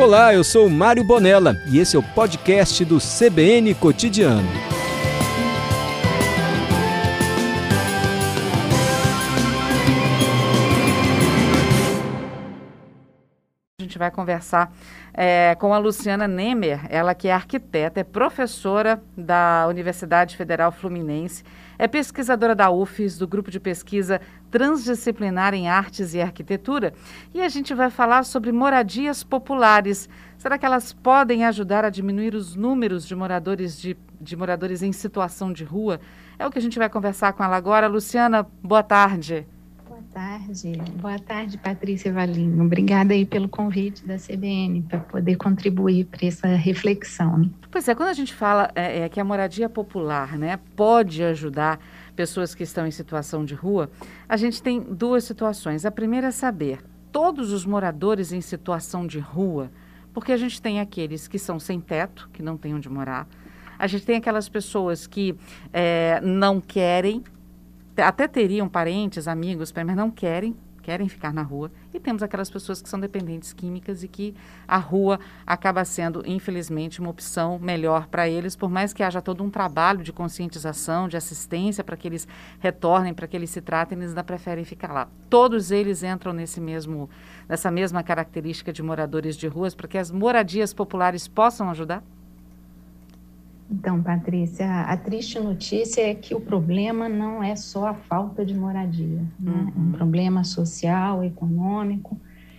Olá, eu sou Mário Bonella e esse é o podcast do CBN Cotidiano. A gente vai conversar é, com a Luciana Nemer, ela que é arquiteta, é professora da Universidade Federal Fluminense, é pesquisadora da UFES, do grupo de pesquisa transdisciplinar em artes e arquitetura, e a gente vai falar sobre moradias populares. Será que elas podem ajudar a diminuir os números de moradores de, de moradores em situação de rua? É o que a gente vai conversar com ela agora. Luciana, boa tarde tarde. Boa tarde, Patrícia Valinho. Obrigada aí pelo convite da CBN para poder contribuir para essa reflexão. Né? Pois é, quando a gente fala é, é, que a moradia popular né, pode ajudar pessoas que estão em situação de rua, a gente tem duas situações. A primeira é saber todos os moradores em situação de rua, porque a gente tem aqueles que são sem teto, que não têm onde morar. A gente tem aquelas pessoas que é, não querem até teriam parentes, amigos, mas não querem, querem ficar na rua. E temos aquelas pessoas que são dependentes químicas e que a rua acaba sendo, infelizmente, uma opção melhor para eles, por mais que haja todo um trabalho de conscientização, de assistência para que eles retornem, para que eles se tratem, eles ainda preferem ficar lá. Todos eles entram nesse mesmo, nessa mesma característica de moradores de ruas, para que as moradias populares possam ajudar? Então, Patrícia, a triste notícia é que o problema não é só a falta de moradia, né? uhum. é um problema social, econômico.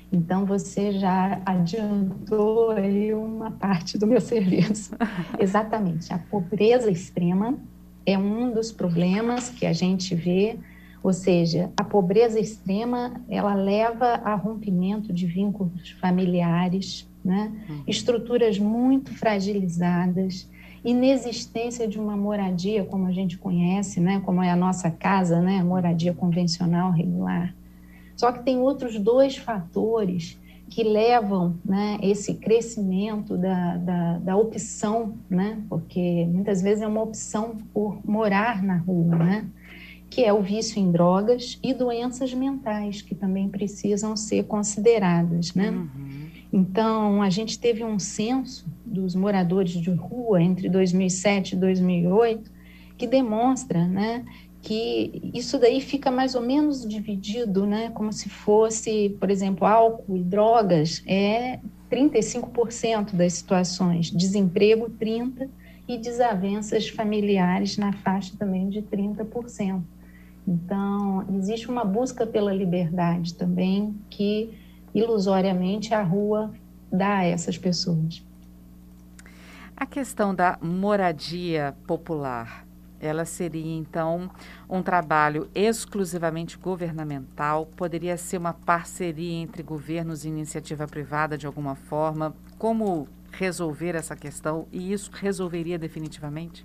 Então, você já adiantou aí uma parte do meu serviço. Exatamente, a pobreza extrema é um dos problemas que a gente vê, ou seja, a pobreza extrema, ela leva a rompimento de vínculos familiares, né? Uhum. estruturas muito fragilizadas, inexistência de uma moradia como a gente conhece, né, como é a nossa casa, né, moradia convencional regular. Só que tem outros dois fatores que levam né, esse crescimento da, da, da, opção, né, porque muitas vezes é uma opção por morar na rua, né, que é o vício em drogas e doenças mentais, que também precisam ser consideradas. Né? Uhum. Então, a gente teve um censo dos moradores de rua entre 2007 e 2008 que demonstra, né, que isso daí fica mais ou menos dividido, né, como se fosse, por exemplo, álcool e drogas é 35% das situações, desemprego 30 e desavenças familiares na faixa também de 30%. Então, existe uma busca pela liberdade também que ilusoriamente a rua dá a essas pessoas. A questão da moradia popular, ela seria então um trabalho exclusivamente governamental? Poderia ser uma parceria entre governos e iniciativa privada de alguma forma? Como resolver essa questão e isso resolveria definitivamente?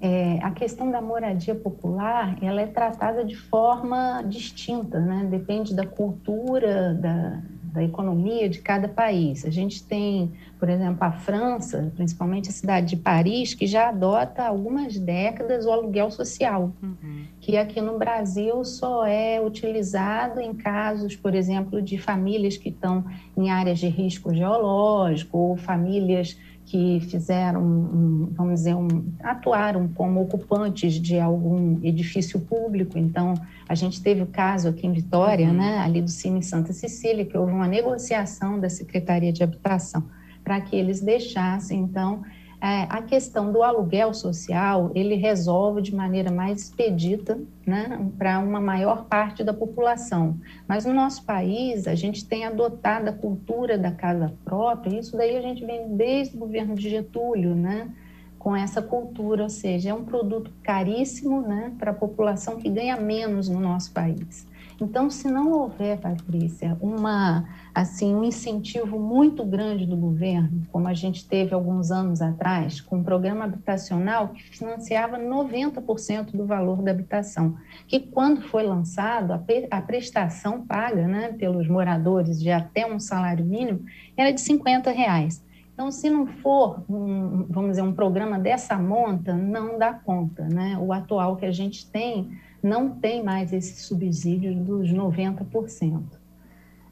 É, a questão da moradia popular ela é tratada de forma distinta, né? depende da cultura, da, da economia de cada país. A gente tem, por exemplo, a França, principalmente a cidade de Paris, que já adota há algumas décadas o aluguel social, uhum. que aqui no Brasil só é utilizado em casos, por exemplo, de famílias que estão em áreas de risco geológico ou famílias que fizeram, um, vamos dizer, um, atuaram como ocupantes de algum edifício público. Então, a gente teve o caso aqui em Vitória, uhum. né, ali do Cine Santa Cecília, que houve uma negociação da Secretaria de Habitação para que eles deixassem, então, é, a questão do aluguel social, ele resolve de maneira mais expedita né, para uma maior parte da população. Mas no nosso país, a gente tem adotado a cultura da casa própria, isso daí a gente vem desde o governo de Getúlio, né, com essa cultura, ou seja, é um produto caríssimo né, para a população que ganha menos no nosso país. Então, se não houver, Patrícia, uma, assim, um incentivo muito grande do governo, como a gente teve alguns anos atrás, com um programa habitacional que financiava 90% do valor da habitação, que quando foi lançado, a, prestação paga né, pelos moradores de até um salário mínimo era de 50 reais. Então, se não for, um, vamos dizer, um programa dessa monta, não dá conta. Né? O atual que a gente tem não tem mais esse subsídio dos 90%.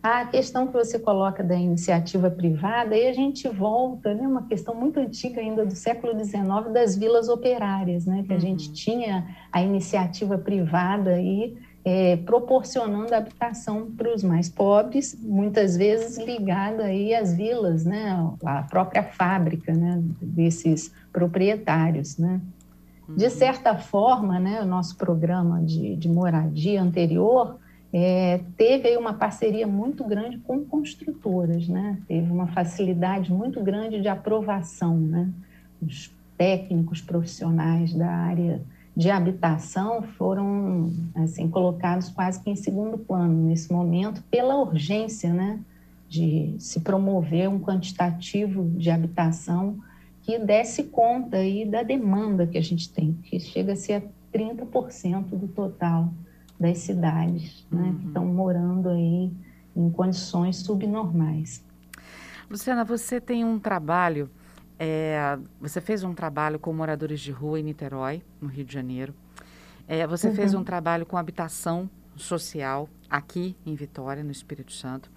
A questão que você coloca da iniciativa privada, aí a gente volta, né, uma questão muito antiga ainda do século XIX, das vilas operárias, né, que a gente uhum. tinha a iniciativa privada aí é, proporcionando habitação para os mais pobres, muitas vezes ligada aí às vilas, né, a própria fábrica, né, desses proprietários, né. De uhum. certa forma, né, o nosso programa de, de moradia anterior é, teve uma parceria muito grande com construtoras, né? Teve uma facilidade muito grande de aprovação, né? Os técnicos profissionais da área de habitação foram assim colocados quase que em segundo plano nesse momento pela urgência, né? De se promover um quantitativo de habitação que desse conta aí da demanda que a gente tem, que chega a ser a 30% do total das cidades, né, uhum. que estão morando aí em condições subnormais. Luciana, você tem um trabalho, é, você fez um trabalho com moradores de rua em Niterói, no Rio de Janeiro. É, você uhum. fez um trabalho com habitação social aqui em Vitória, no Espírito Santo.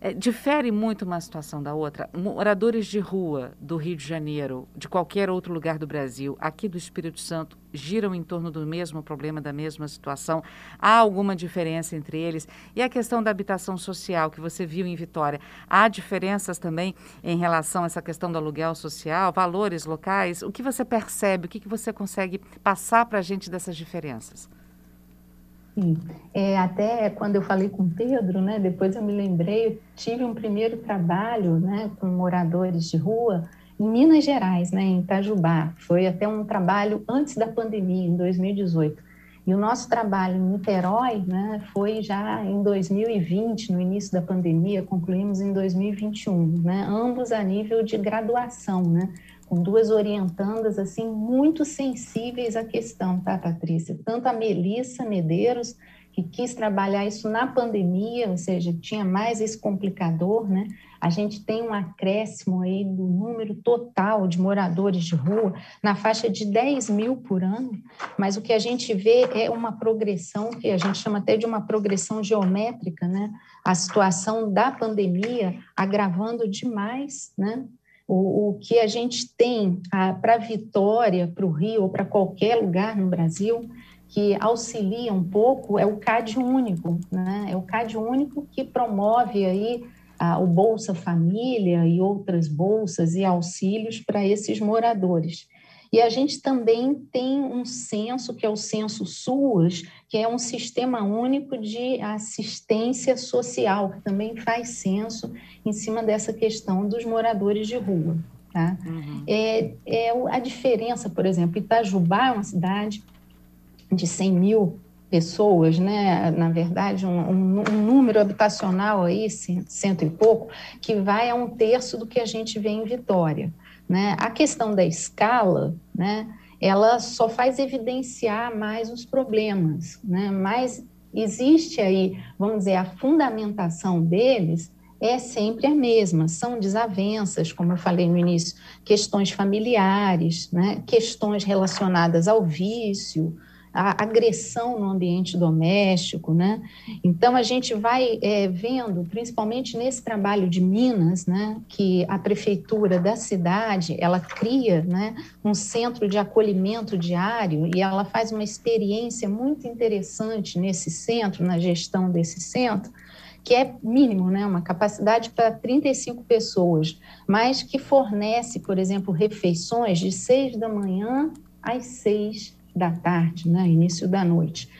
É, difere muito uma situação da outra. Moradores de rua do Rio de Janeiro, de qualquer outro lugar do Brasil, aqui do Espírito Santo, giram em torno do mesmo problema, da mesma situação? Há alguma diferença entre eles? E a questão da habitação social que você viu em Vitória, há diferenças também em relação a essa questão do aluguel social, valores locais? O que você percebe, o que, que você consegue passar para a gente dessas diferenças? Sim, é, até quando eu falei com o Pedro, né, depois eu me lembrei, tive um primeiro trabalho né, com moradores de rua em Minas Gerais, né, em Itajubá. Foi até um trabalho antes da pandemia, em 2018. E o nosso trabalho em Niterói né, foi já em 2020, no início da pandemia, concluímos em 2021, né, ambos a nível de graduação, né, com duas orientandas assim muito sensíveis à questão, tá, Patrícia? Tanto a Melissa Medeiros, que quis trabalhar isso na pandemia, ou seja, tinha mais esse complicador, né? A gente tem um acréscimo aí do número total de moradores de rua na faixa de 10 mil por ano, mas o que a gente vê é uma progressão, que a gente chama até de uma progressão geométrica, né? A situação da pandemia agravando demais, né? O, o que a gente tem para Vitória, para o Rio ou para qualquer lugar no Brasil que auxilia um pouco é o CAD único, né? É o CAD único que promove aí o Bolsa Família e outras bolsas e auxílios para esses moradores. E a gente também tem um censo, que é o censo SUAS, que é um sistema único de assistência social, que também faz censo em cima dessa questão dos moradores de rua. Tá? Uhum. É, é a diferença, por exemplo, Itajubá é uma cidade de 100 mil pessoas, né? na verdade, um, um, um, número habitacional aí, cento e pouco, que vai a um terço do que a gente vê em Vitória. Né? A questão da escala, né, ela só faz evidenciar mais os problemas, né? mas existe aí, vamos dizer, a fundamentação deles é sempre a mesma, são desavenças, como eu falei no início, questões familiares, né? questões relacionadas ao vício, a agressão no ambiente doméstico, né? Então a gente vai é, vendo, principalmente nesse trabalho de Minas, né, que a prefeitura da cidade ela cria, né, um centro de acolhimento diário e ela faz uma experiência muito interessante nesse centro, na gestão desse centro, que é mínimo, né, uma capacidade para 35 pessoas, mas que fornece, por exemplo, refeições de seis da manhã às seis da tarde, né, início da noite.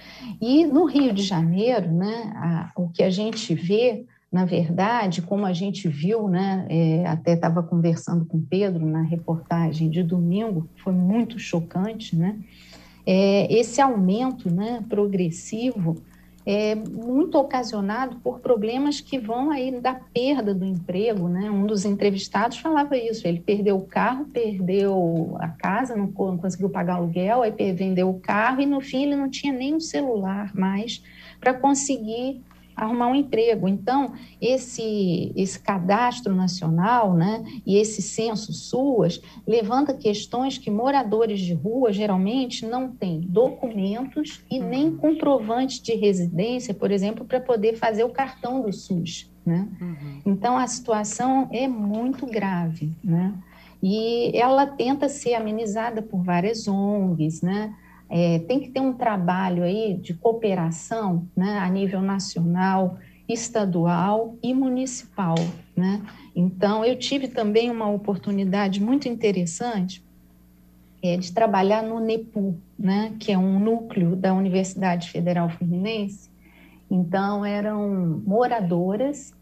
E no Rio de Janeiro, né, a, o que a gente vê, na verdade, como a gente viu, né, é, até estava conversando com Pedro na reportagem de domingo, foi muito chocante, né, é, esse aumento né, progressivo é muito ocasionado por problemas que vão aí da perda do emprego, né? Um dos entrevistados falava isso, ele perdeu o carro, perdeu a casa, não conseguiu pagar aluguel, aí vendeu o carro e no fim ele não tinha nem um celular mais para conseguir arrumar um emprego. Então, esse, esse cadastro nacional né, e esse censo SUAS levanta questões que moradores de rua geralmente não têm documentos e nem uhum. comprovantes de residência, por exemplo, para poder fazer o cartão do SUS. né? Uhum. Então a situação é muito grave, né? E ela tenta ser amenizada por várias ONGs, né? É, tem que ter um trabalho aí de cooperação, né, a nível nacional, estadual e municipal, né? Então eu tive também uma oportunidade muito interessante é, de trabalhar no NEPU, né, que é um núcleo da Universidade Federal Fluminense. Então, eram moradoras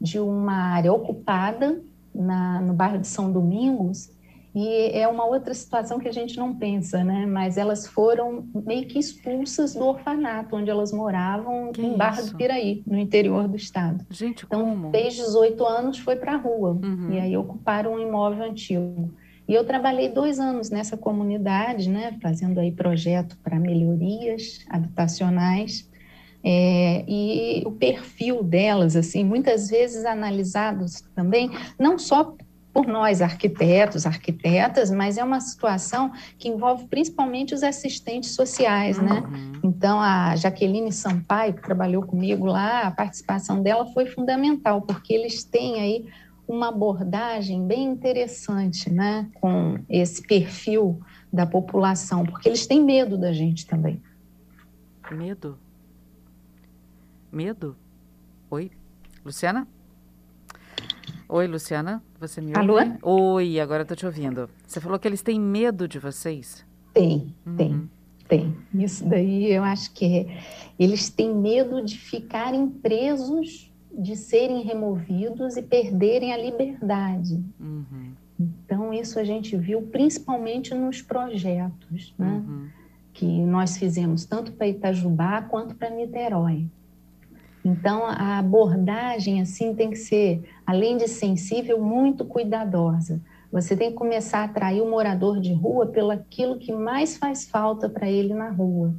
de uma área ocupada na, no bairro de São Domingos, e é uma outra situação que a gente não pensa, né? Mas elas foram meio que expulsas do orfanato onde elas moravam, que em Barra isso? do Piraí, no interior do estado. Gente, então, como? desde 18 anos foi para a rua, uhum. e aí ocuparam um imóvel antigo. E eu trabalhei dois anos nessa comunidade, né, fazendo aí projeto para melhorias habitacionais. É, e o perfil delas, assim, muitas vezes analisados também, não só por nós, arquitetos, arquitetas, mas é uma situação que envolve principalmente os assistentes sociais, né? Uhum. Então, a Jaqueline Sampaio, que trabalhou comigo lá, a participação dela foi fundamental, porque eles têm aí uma abordagem bem interessante, né, com esse perfil da população, porque eles têm medo da gente também. Medo? Medo? Oi, Luciana? Oi, Luciana, você me ouve? Alô? Oi, agora eu tô te ouvindo. Você falou que eles têm medo de vocês? Tem, uhum. tem, tem. Isso daí eu acho que é, eles têm medo de ficarem presos de serem removidos e perderem a liberdade. Uhum. Então, isso a gente viu principalmente nos projetos né, uhum. que nós fizemos, tanto para Itajubá quanto para Niterói. Então, a abordagem assim tem que ser, além de sensível, muito cuidadosa. Você tem que começar a atrair o morador de rua pelo aquilo que mais faz falta para ele na rua,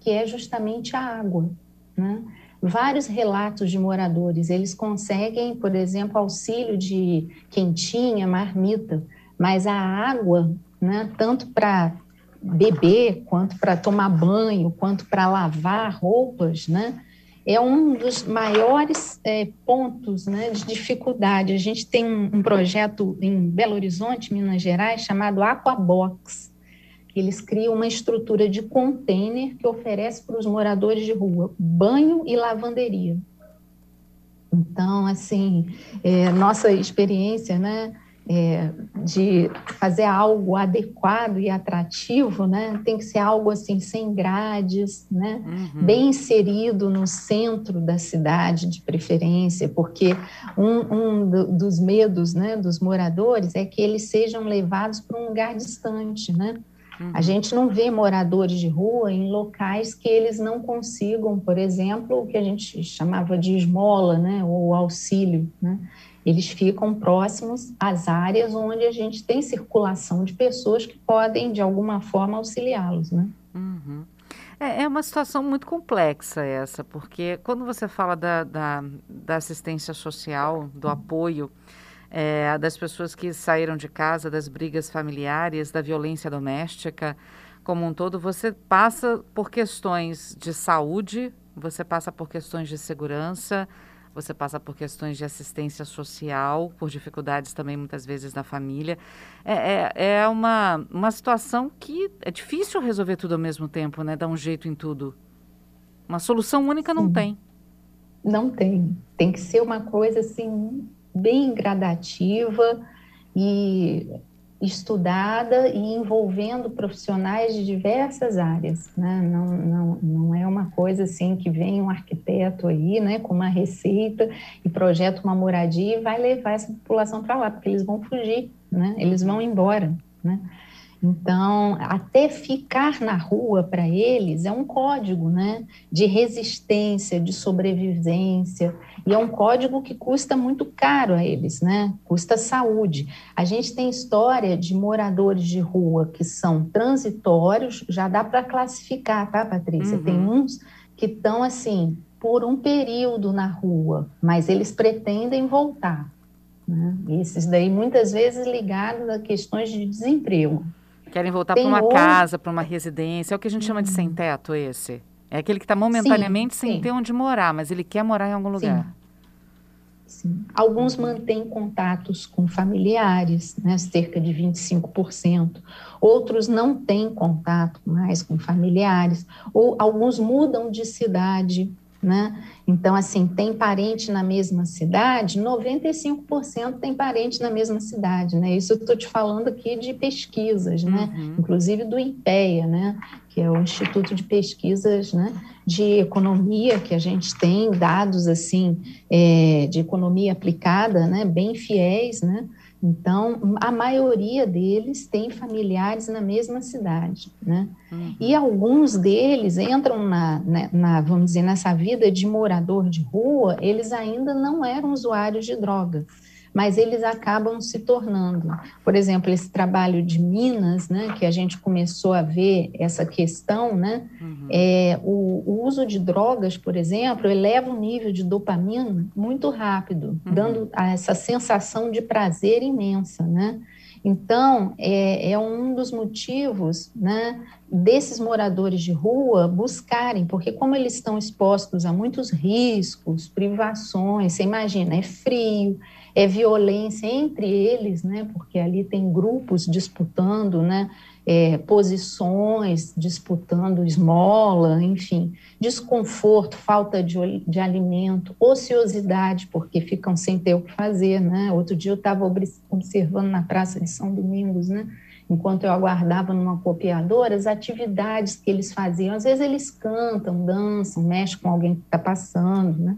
que é justamente a água. Né? vários relatos de moradores. Eles conseguem, por exemplo, auxílio de quentinha, marmita, mas a água, né, tanto para beber, quanto para tomar banho, quanto para lavar roupas, né, é um dos maiores é, pontos né, de dificuldade. A gente tem um, um projeto em Belo Horizonte, Minas Gerais, chamado Aquabox, eles criam uma estrutura de container que oferece para os moradores de rua banho e lavanderia. Então, assim, é, nossa experiência, né, é, de fazer algo adequado e atrativo, né, tem que ser algo assim sem grades, né, uhum. bem inserido no centro da cidade, de preferência, porque um, um do, dos medos, né, dos moradores é que eles sejam levados para um lugar distante, né, Uhum. A gente não vê moradores de rua em locais que eles não consigam, por exemplo, o que a gente chamava de esmola, né, ou auxílio, né? Eles ficam próximos às áreas onde a gente tem circulação de pessoas que podem, de alguma forma, auxiliá-los, né? Uhum. É, é, uma situação muito complexa essa, porque quando você fala da, da, da assistência social, do apoio, é, das pessoas que saíram de casa, das brigas familiares, da violência doméstica como um todo, você passa por questões de saúde, você passa por questões de segurança, você passa por questões de assistência social, por dificuldades também muitas vezes na família. É, é, é, uma, uma situação que é difícil resolver tudo ao mesmo tempo, né? Dar um jeito em tudo. Uma solução única não tem. Não tem. Tem que ser uma coisa assim bem gradativa e estudada e envolvendo profissionais de diversas áreas, né? Não, não, não é uma coisa assim que vem um arquiteto aí, né, com uma receita e projeta uma moradia e vai levar essa população para lá, porque eles vão fugir, né? Eles vão embora, né? Então, até ficar na rua para eles é um código né, de resistência, de sobrevivência, e é um código que custa muito caro a eles, né? custa saúde. A gente tem história de moradores de rua que são transitórios, já dá para classificar, tá, Patrícia? Uhum. Tem uns que estão assim, por um período na rua, mas eles pretendem voltar. Né? Esses daí, muitas vezes, ligados a questões de desemprego. Querem voltar para uma outro... casa, para uma residência. É o que a gente chama de sem teto, esse. É aquele que está momentaneamente sim, sem sim. ter onde morar, mas ele quer morar em algum lugar. Sim. Alguns mantêm contatos com familiares, né, cerca de 25%. Outros não têm contato mais com familiares, ou alguns mudam de cidade, né? Então, assim, tem parente na mesma cidade, 95% tem parente na mesma cidade, né? Isso eu estou te falando aqui de pesquisas, né? Uhum. Inclusive do INPEA, né? Que é o Instituto de Pesquisas, né? De economia, que a gente tem dados, assim, é, de economia aplicada, né? Bem fiéis, né? Então, a maioria deles tem familiares na mesma cidade, né? Uhum. E alguns deles entram na, na, né, na, vamos dizer, nessa vida de morador de rua, eles ainda não eram usuários de droga mas eles acabam se tornando. Por exemplo, esse trabalho de Minas, né, que a gente começou a ver essa questão, né, uhum. é, o, o, uso de drogas, por exemplo, eleva o nível de dopamina muito rápido, uhum. dando essa sensação de prazer imensa, né? Então, é, é, um dos motivos né, desses moradores de rua buscarem, porque como eles estão expostos a muitos riscos, privações, você imagina, é frio, é violência entre eles, né, porque ali tem grupos disputando, né, é, posições, disputando esmola, enfim, desconforto, falta de, de alimento, ociosidade, porque ficam sem ter o que fazer, né? Outro dia eu estava observando na Praça de São Domingos, né? Enquanto eu aguardava numa copiadora, as atividades que eles faziam, às vezes eles cantam, dançam, mexem com alguém que está passando, né?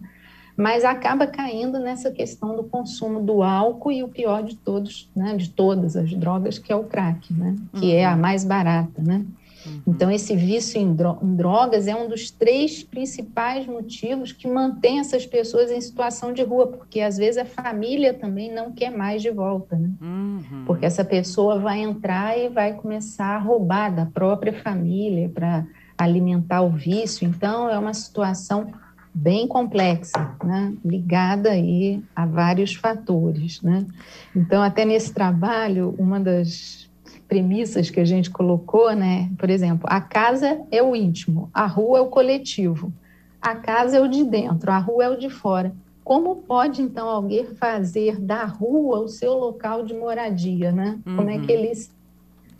Mas acaba caindo nessa questão do consumo do álcool e o pior de todos, né, de todas as drogas, que é o crack, né, que uhum. é a uhum. mais barata, né. Uhum. Então, esse vício em, drogas é um dos três principais motivos que mantém essas pessoas em situação de rua, porque às vezes a família também não quer mais de volta, né? Uhum. Porque essa pessoa vai entrar e vai começar a roubar da própria família para alimentar o vício. Então, é uma situação bem complexa, né? ligada aí a vários fatores. Né? Então, até nesse trabalho, uma das premissas que a gente colocou, né? por exemplo, a casa é o íntimo, a rua é o coletivo, a casa é o de dentro, a rua é o de fora. Como pode, então, alguém fazer da rua o seu local de moradia? Né? Uhum. Como é que uhum. eles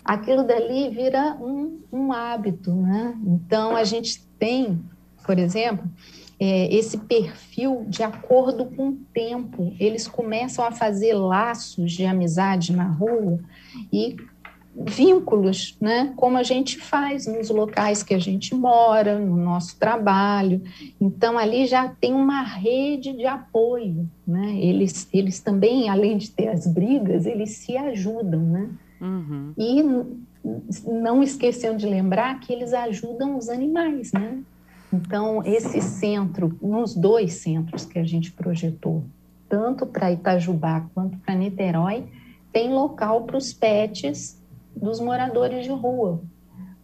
aquilo dali vira um, um hábito, né? Então a gente tem, por exemplo, é, esse perfil de acordo com o tempo. Eles começam a fazer laços de amizade na rua e vínculos, né? Como a gente faz nos locais que a gente mora, no nosso trabalho. Então ali já tem uma rede de apoio, né? Eles, eles também, além de ter as brigas, eles se ajudam, né? Uhum. E não esquecendo de lembrar que eles ajudam os animais, né? Então, esse centro, nos dois centros que a gente projetou, tanto para Itajubá quanto para Niterói, tem local para os pets dos moradores de rua.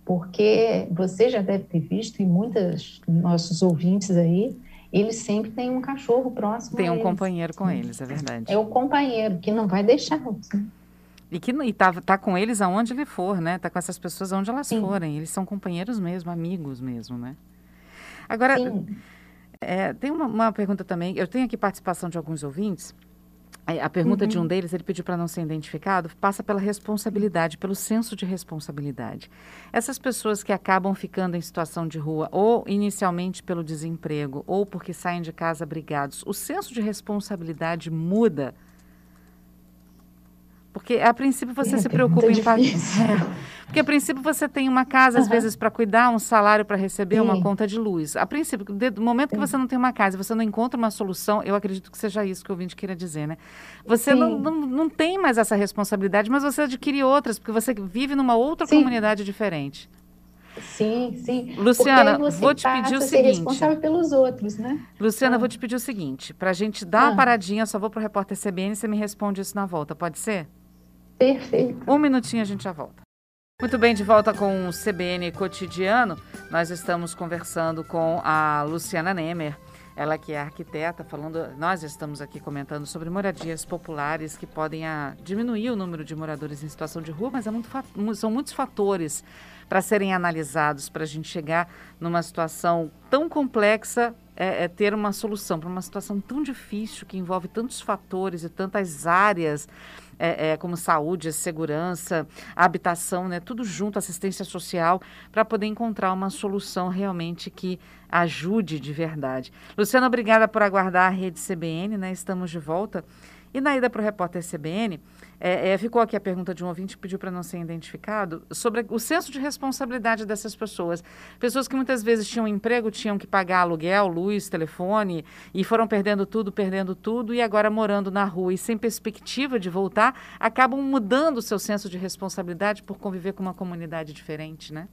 Porque você já deve ter visto, e muitos nossos ouvintes aí, eles sempre têm um cachorro próximo. Tem um companheiro com eles, é verdade. É o companheiro que não vai deixar. Assim. E que está tá com eles aonde ele for, né? Está com essas pessoas aonde elas Sim. forem. Eles são companheiros mesmo, amigos mesmo, né? Agora, é, tem uma, uma, pergunta também. Eu tenho aqui participação de alguns ouvintes. A pergunta uhum. de um uhum. deles, ele pediu para não ser identificado, passa pela responsabilidade, pelo senso de responsabilidade. Essas pessoas que acabam ficando em situação de rua, ou inicialmente pelo desemprego, ou porque saem de casa brigados, o senso de responsabilidade muda porque a princípio você é, se preocupa em pagar. É. Porque a princípio você tem uma casa, às uhum. vezes, para cuidar, um salário para receber, Sim. uma conta de luz. A princípio, do momento que você não tem uma casa, você não encontra uma solução, eu acredito que seja isso que o ouvinte queira dizer, né? Você não, não, não, tem mais essa responsabilidade, mas você adquire outras, porque você vive numa outra sim. comunidade diferente. Sim, sim. Luciana, vou te pedir o seguinte. responsável pelos outros, né? Luciana, ah. vou te pedir o seguinte, para a gente dar ah. uma paradinha, só vou para o repórter CBN e você me responde isso na volta, pode ser? Perfeito. Um minutinho a gente já volta. Muito bem, de volta com o CBN Cotidiano. Nós estamos conversando com a Luciana Nemer, ela que é arquiteta, falando. Nós estamos aqui comentando sobre moradias populares que podem a, ah, diminuir o número de moradores em situação de rua, mas é muito, são muitos fatores para serem analisados para a gente chegar numa situação tão complexa é, é ter uma solução para uma situação tão difícil que envolve tantos fatores e tantas áreas é, é, como saúde, segurança, habitação, né, tudo junto, assistência social, para poder encontrar uma solução realmente que ajude de verdade. Luciana, obrigada por aguardar a rede CBN, né? Estamos de volta. E na ida para o repórter CBN, é, é, ficou aqui a pergunta de um ouvinte que pediu para não ser identificado sobre o senso de responsabilidade dessas pessoas. Pessoas que muitas vezes tinham emprego, tinham que pagar aluguel, luz, telefone, e foram perdendo tudo, perdendo tudo, e agora morando na rua e sem perspectiva de voltar, acabam mudando o seu senso de responsabilidade por conviver com uma comunidade diferente, né?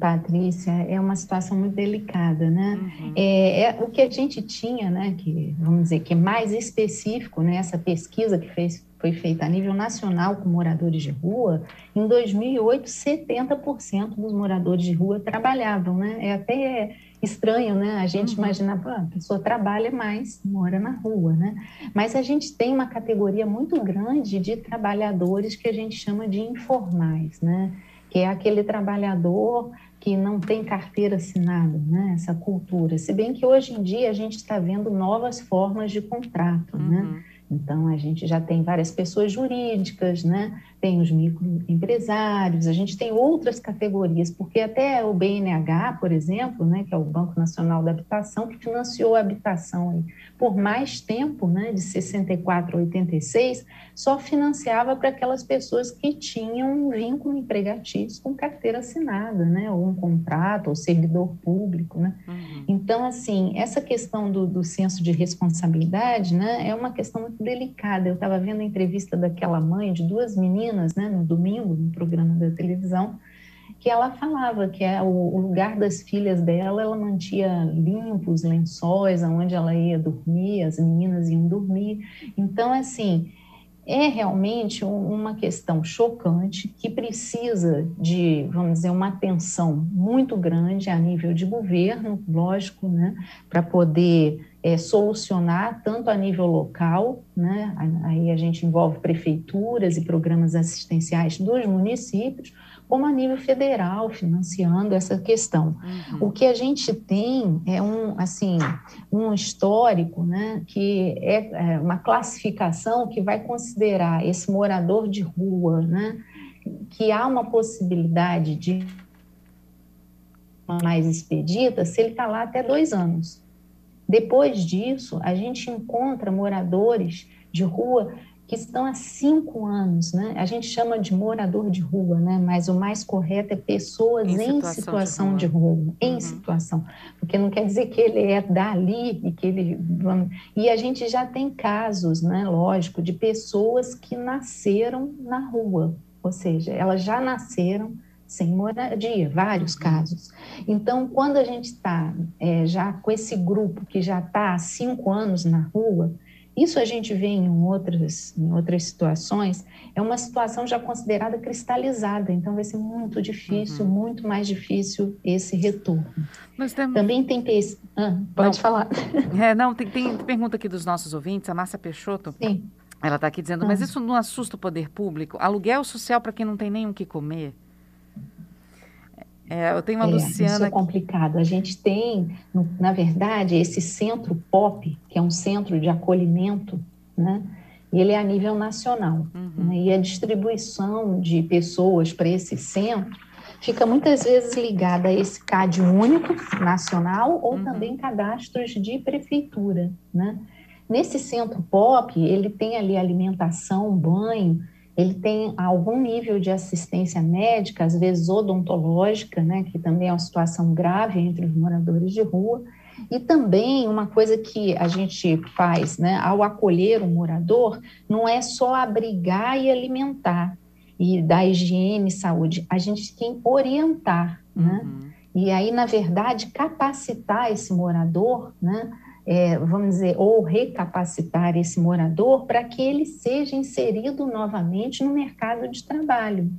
Patrícia, é uma situação muito delicada, né? Uhum. É, é, o que a gente tinha, né, que vamos dizer que é mais específico nessa né, pesquisa que fez, foi feita a nível nacional com moradores de rua, em 2008 70% dos moradores de rua trabalhavam, né? É até estranho, né? A gente uhum. imaginar, ah, a pessoa trabalha mais, mora na rua, né? Mas a gente tem uma categoria muito grande de trabalhadores que a gente chama de informais, né? Que é aquele trabalhador que não tem carteira assinada, né? essa cultura. Se bem que hoje em dia a gente está vendo novas formas de contrato, né? uhum. né? Então, a gente já tem várias pessoas jurídicas, né? tem os microempresários, a gente tem outras categorias, porque até o BNH, por exemplo, né, que é o Banco Nacional da Habitação, que financiou a habitação por mais tempo, né, de 64 a 86, só financiava para aquelas pessoas que tinham um vínculo empregatício com carteira assinada, né, ou um contrato, ou servidor público, né. Uhum. Então, assim, essa questão do, do senso de responsabilidade, né, é uma questão muito delicada. Eu estava vendo a entrevista daquela mãe de duas meninas, né, no domingo, no programa da televisão, que ela falava que é o, lugar das filhas dela, ela mantinha limpos lençóis aonde ela ia dormir, as meninas iam dormir. Então, assim, é realmente uma questão chocante que precisa de, vamos dizer, uma atenção muito grande a nível de governo, lógico, né, para poder é, solucionar tanto a nível local, né, aí a gente envolve prefeituras e programas assistenciais dos municípios, como a nível federal, financiando essa questão. Uhum. O que a gente tem é um, assim, um histórico, né, que é, é uma classificação que vai considerar esse morador de rua, né, que há uma possibilidade de mais expedita se ele está lá até dois anos. Depois disso, a gente encontra moradores de rua que estão há cinco anos, né? A gente chama de morador de rua, né? Mas o mais correto é pessoas em, em situação, situação, de rua, de rua em uhum. situação, porque não quer dizer que ele é dali e que ele e a gente já tem casos, né? Lógico, de pessoas que nasceram na rua, ou seja, elas já nasceram sem moradia, vários uhum. casos. Então, quando a gente está é, já com esse grupo que já está há cinco anos na rua isso a gente vê em outras, em outras situações, é uma situação já considerada cristalizada, então vai ser muito difícil, uhum. muito mais difícil esse retorno. Temos... Também tem pesquisa. Ah, pode não, falar. É, não, tem, tem pergunta aqui dos nossos ouvintes, a Márcia Peixoto. Sim. Ela está aqui dizendo, ah. mas isso não assusta o poder público? Aluguel social para quem não tem nem o que comer? É, eu tenho uma é, Luciana. Isso é complicado. A gente tem, na verdade, esse centro POP, que é um centro de acolhimento, né? E ele é a nível nacional. Uhum. Né? E a distribuição de pessoas para esse centro fica muitas vezes ligada a esse CAD único nacional ou uhum. também cadastros de prefeitura, né? Nesse centro POP, ele tem ali alimentação, banho, ele tem algum nível de assistência médica, às vezes odontológica, né, que também é uma situação grave entre os moradores de rua, e também uma coisa que a gente faz, né, ao acolher o morador, não é só abrigar e alimentar e dar higiene e saúde, a gente tem que orientar, né? Uhum. E aí, na verdade, capacitar esse morador, né, é, vamos dizer, ou recapacitar esse morador para que ele seja inserido novamente no mercado de trabalho.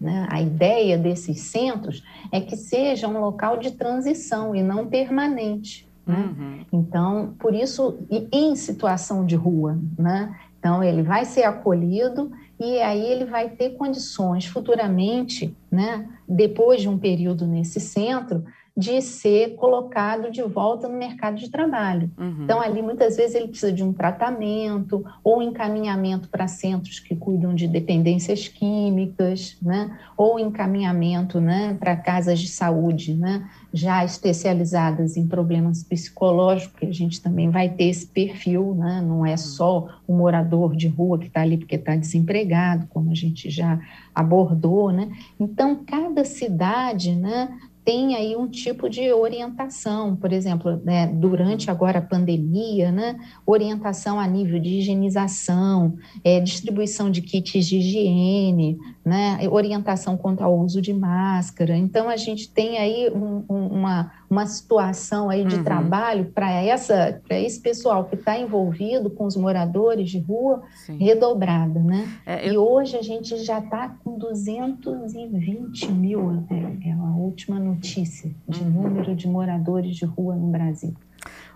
Né? A ideia desses centros é que seja um local de transição e não permanente. Né? Uhum. Então, por isso, em situação de rua, né? Então, ele vai ser acolhido e aí ele vai ter condições futuramente, né, depois de um período nesse centro, de ser colocado de volta no mercado de trabalho. Uhum. Então, ali, muitas vezes, ele precisa de um tratamento ou encaminhamento para centros que cuidam de dependências químicas, né? ou encaminhamento né, para casas de saúde né? já especializadas em problemas psicológicos, que a gente também vai ter esse perfil, né? não é uhum. só o morador de rua que está ali porque está desempregado, como a gente já abordou. Né? Então, cada cidade né, tem aí um tipo de orientação, por exemplo, né, durante agora a pandemia, né, orientação a nível de higienização, é, distribuição de kits de higiene, né, orientação quanto ao uso de máscara. Então, a gente tem aí um, um, uma, uma situação aí de uhum. trabalho para essa para esse pessoal que está envolvido com os moradores de rua Sim. redobrada, né? É, eu... E hoje a gente já está com 220 mil, é, é a última notícia de uhum. número de moradores de rua no Brasil.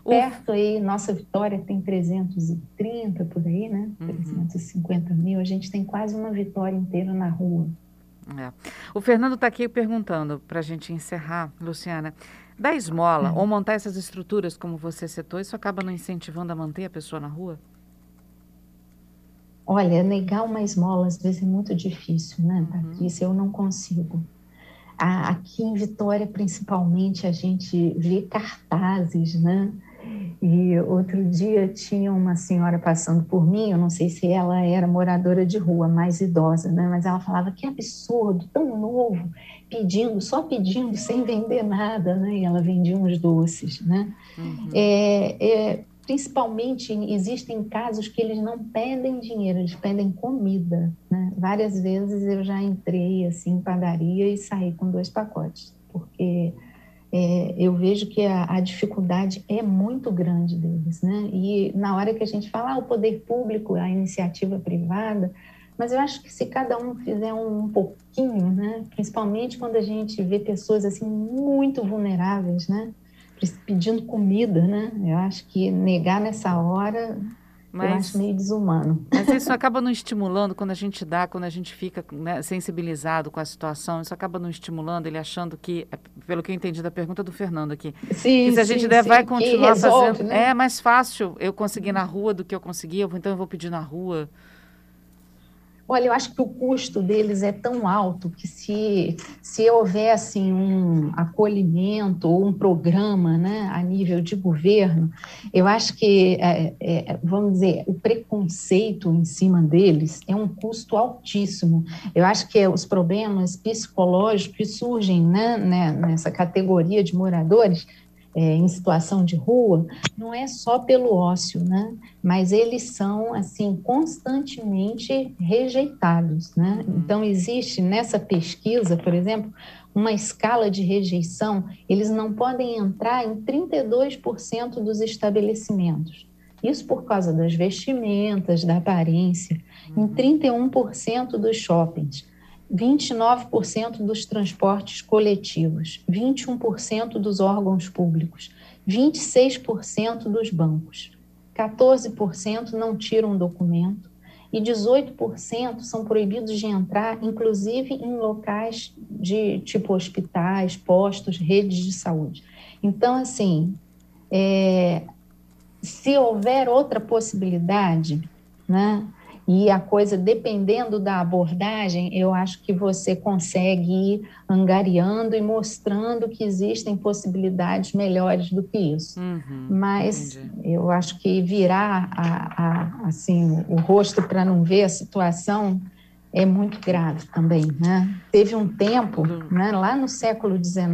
Perto aí, nossa Vitória tem 330 por aí, né? Uhum. 350 mil. A gente tem quase uma Vitória inteira na rua. É. O Fernando está aqui perguntando, para a gente encerrar, Luciana, da esmola uhum. ou montar essas estruturas, como você citou, isso acaba não incentivando a manter a pessoa na rua? Olha, negar uma esmola às vezes é muito difícil, né, Patrícia? Uhum. Eu não consigo. Aqui em Vitória, principalmente, a gente vê cartazes, né? E outro dia tinha uma senhora passando por mim, eu não sei se ela era moradora de rua, mais idosa, né? mas ela falava que absurdo, tão novo, pedindo, só pedindo, sem vender nada, né? E ela vendia uns doces, né? Uhum. É, é, principalmente existem casos que eles não pedem dinheiro, eles pedem comida, né? Várias vezes eu já entrei assim em padaria e saí com dois pacotes, porque é, eu vejo que a, a, dificuldade é muito grande deles, né? E na hora que a gente fala ah, o poder público, a iniciativa privada, mas eu acho que se cada um fizer um, um pouquinho, né? Principalmente quando a gente vê pessoas assim muito vulneráveis, né? Pedindo comida, né? Eu acho que negar nessa hora mas, eu acho meio desumano. Mas isso acaba não estimulando quando a gente dá, quando a gente fica né, sensibilizado com a situação, isso acaba não estimulando ele achando que, é, pelo que eu entendi da pergunta do Fernando aqui, sim, que se a gente sim, der, sim, vai continuar resolve, fazendo. Né? É mais fácil eu conseguir na rua do que eu conseguir, então eu vou pedir na rua. Olha, eu acho que o custo deles é tão alto que se, se houver assim, um acolhimento ou um programa né, a nível de governo, eu acho que, é, é, vamos dizer, o preconceito em cima deles é um custo altíssimo. Eu acho que os problemas psicológicos que surgem né, né, nessa categoria de moradores é, em situação de rua, não é só pelo ócio, né? Mas eles são, assim, constantemente rejeitados, né? Uhum. Então, existe nessa pesquisa, por exemplo, uma escala de rejeição, eles não podem entrar em 32% dos estabelecimentos. Isso por causa das vestimentas, da aparência, uhum. em 31% dos shoppings. 29% dos transportes coletivos, 21% dos órgãos públicos, 26% dos bancos, 14% não tiram documento e 18% são proibidos de entrar, inclusive em locais de tipo hospitais, postos, redes de saúde. Então, assim, é, se houver outra possibilidade, né, e a coisa, dependendo da abordagem, eu acho que você consegue ir angariando e mostrando que existem possibilidades melhores do que isso. Uhum, Mas entendi. eu acho que virar a, a, assim, o rosto para não ver a situação é muito grave também, né? Teve um tempo, uhum. né, lá no século XIX,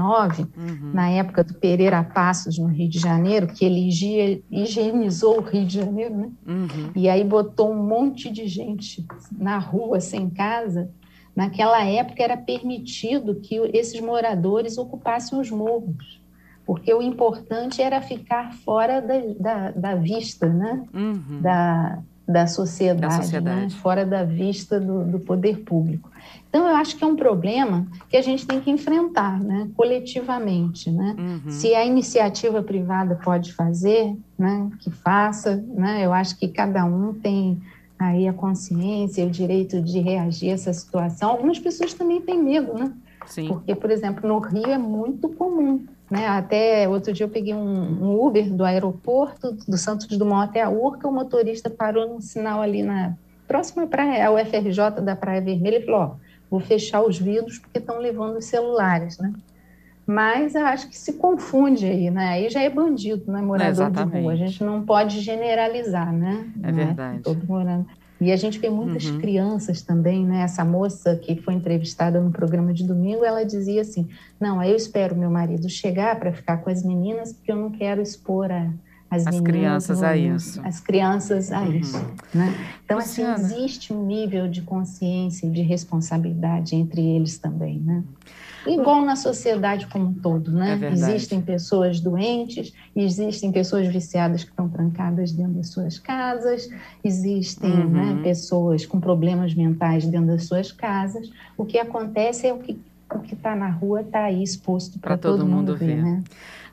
uhum. na época do Pereira Passos, no Rio de Janeiro, que ele higienizou o Rio de Janeiro, né? Uhum. E aí botou um monte de gente na rua, sem casa. Naquela época era permitido que esses moradores ocupassem os morros, porque o importante era ficar fora da, da, da vista, né? Uhum. Da, da sociedade, da sociedade. Né? fora da vista do, do, poder público. Então, eu acho que é um problema que a gente tem que enfrentar né? coletivamente. Né? Uhum. Se a iniciativa privada pode fazer, né? que faça. Né? Eu acho que cada um tem aí a consciência, o direito de reagir a essa situação. Algumas pessoas também têm medo, né? Sim. Porque, por exemplo, no Rio é muito comum Né? Até outro dia eu peguei um, um, Uber do aeroporto do Santos Dumont até a Urca, o motorista parou num sinal ali na próxima praia, a UFRJ da Praia Vermelha, e falou: ó, vou fechar os vidros porque estão levando os celulares, né? Mas eu acho que se confunde aí, né? Aí já é bandido, né? Morador de rua. A gente não pode generalizar, né? É não verdade. É todo morando. E a gente vê muitas uhum. crianças também, né? Essa moça que foi entrevistada no programa de domingo, ela dizia assim: Não, eu espero meu marido chegar para ficar com as meninas, porque eu não quero expor a, as, as crianças a isso. As crianças a uhum. isso. Né? Então, assim, Luciana. assim, existe um nível de consciência e de responsabilidade entre eles também, né? Igual na sociedade como um todo, né? É existem pessoas doentes, existem pessoas viciadas que estão trancadas dentro das suas casas, existem uhum. né, pessoas com problemas mentais dentro das suas casas. O que acontece é o que o que está na rua está aí exposto para todo, todo, mundo ver, ver né?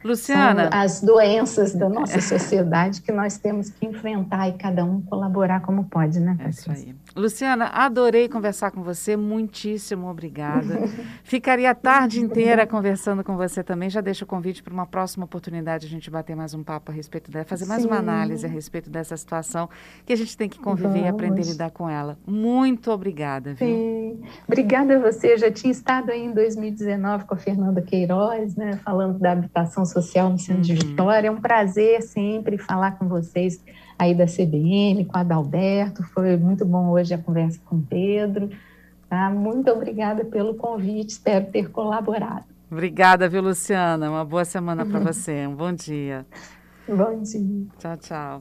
Luciana. São as doenças da nossa sociedade que nós temos que enfrentar e cada um colaborar como pode, né? É isso aí. Luciana, adorei conversar com você, muitíssimo obrigada. Ficaria a tarde inteira conversando com você também. Já deixo o convite para uma próxima oportunidade a gente bater mais um papo a respeito dela, fazer mais Sim. uma análise a respeito dessa situação que a gente tem que conviver Vamos. e aprender a lidar com ela. Muito obrigada, viu? Sim. Obrigada a você. Eu já tinha estado aí em 2019 com a Fernanda Queiroz, né, falando da habitação social no centro uhum. de Vitória. É um prazer sempre falar com vocês aí da CBN, com a Adalberto. Foi muito bom hoje a conversa com o Pedro. Tá? Muito obrigada pelo convite, espero ter colaborado. Obrigada, viu, Luciana? Uma boa semana para você. Um bom dia. Bom dia. Tchau, tchau.